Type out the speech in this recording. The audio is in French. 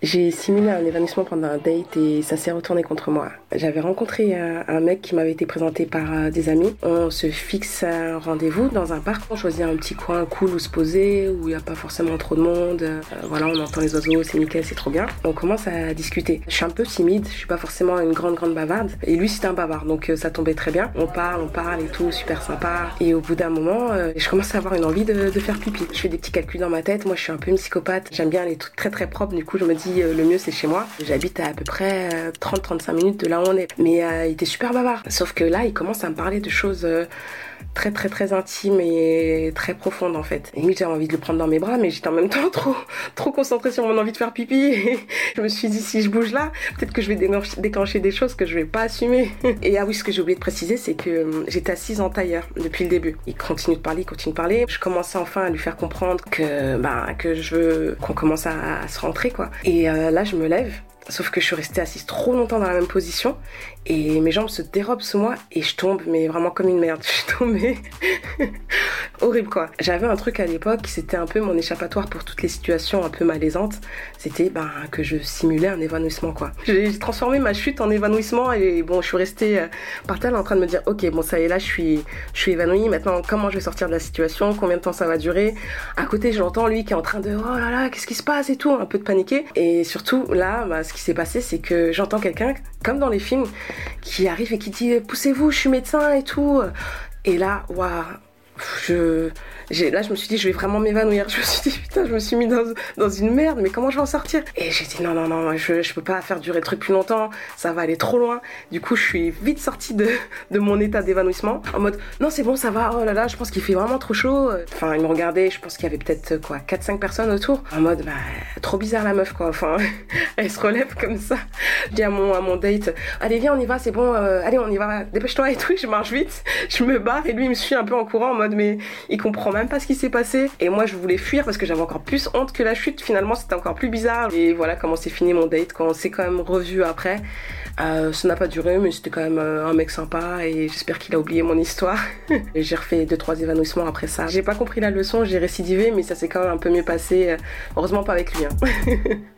J'ai simulé un évanouissement pendant un date et ça s'est retourné contre moi. J'avais rencontré un, mec qui m'avait été présenté par euh, des amis. On se fixe un rendez-vous dans un parc. On choisit un petit coin cool où se poser, où il n'y a pas forcément trop de monde. Euh, voilà, on entend les oiseaux, c'est nickel, c'est trop bien. On commence à discuter. Je suis un peu timide, je suis pas forcément une grande grande bavarde. Et lui c'est un bavard, donc euh, ça tombait très bien. On parle, on parle et tout, super sympa. Et au bout d'un moment, je commence à avoir une envie de, de, faire pipi. Je fais des petits calculs dans ma tête. Moi je suis un peu une psychopathe. J'aime bien les trucs très très propres. Du coup je me dis euh, le mieux c'est chez moi. J'habite à peu près 30-35 euh, minutes de là où on est. Mais euh, il était super bavard. Sauf que là, il commence à me parler de choses très très très intimes et très profondes en fait. Et j'avais envie de le prendre dans mes bras, mais j'étais en même temps trop trop concentrée sur mon envie de faire pipi. Je me suis dit si je bouge là, peut-être que je vais déclencher des choses que je vais pas assumer. Et ah oui, ce que j'ai oublié de préciser, c'est que j'étais assise en tailleur depuis le début. Il continue de parler, il continue de parler. Je commençais enfin à lui faire comprendre que bah que je veux qu'on commence à, se rentrer quoi. Et euh, là, je me lève Sauf que je suis restée assise trop longtemps dans la même position et mes jambes se dérobent sous moi et je tombe, mais vraiment comme une merde. Je suis tombée. Horrible quoi. J'avais un truc à l'époque, c'était un peu mon échappatoire pour toutes les situations un peu malaisantes. C'était ben, que je simulais un évanouissement quoi. J'ai transformé ma chute en évanouissement et bon, je suis restée euh, par terre en train de me dire ok, bon, ça y est, là je suis, je évanouie. Maintenant, comment je vais sortir de la situation? Combien de temps ça va durer? À côté, j'entends lui qui est en train de oh là là, qu'est-ce qui se passe et tout, un peu de paniquer. Et surtout, là, bah, ce qui s'est passé, c'est que j'entends quelqu'un, comme dans les films, qui arrive et qui dit poussez-vous, je suis médecin et tout. Et là, waouh, je là, je me suis dit, je vais vraiment m'évanouir. Je me suis dit, putain, je me suis mis dans, une merde, mais comment je vais en sortir? Et j'ai dit, non, non, non, je, je peux pas faire durer le truc plus longtemps, ça va aller trop loin. Du coup, je suis vite sortie de, mon état d'évanouissement en mode, non, c'est bon, ça va, oh là là, je pense qu'il fait vraiment trop chaud. Enfin, il me regardait, je pense qu'il y avait peut-être quoi, 4-5 personnes autour. En mode, bah, trop bizarre la meuf, quoi. Enfin, elle se relève comme ça. Je dis à mon, à mon date, allez, viens, on y va, c'est bon, euh, allez, on y va, dépêche-toi et tout. Je marche vite, je me barre et lui, il me suit un peu en courant en mode, mais il comprend même pas ce qui s'est passé. Et moi, je voulais fuir parce que j'avais encore plus honte que la chute. Finalement, c'était encore plus bizarre. Et voilà comment s'est fini mon date quand on s'est quand même revu après. Euh, ça n'a pas duré, mais c'était quand même euh, un mec sympa et j'espère qu'il a oublié mon histoire. j'ai refait deux trois évanouissements après ça. J'ai pas compris la leçon, j'ai récidivé, mais ça s'est quand même un peu mieux passé. Heureusement pas avec lui. Hein.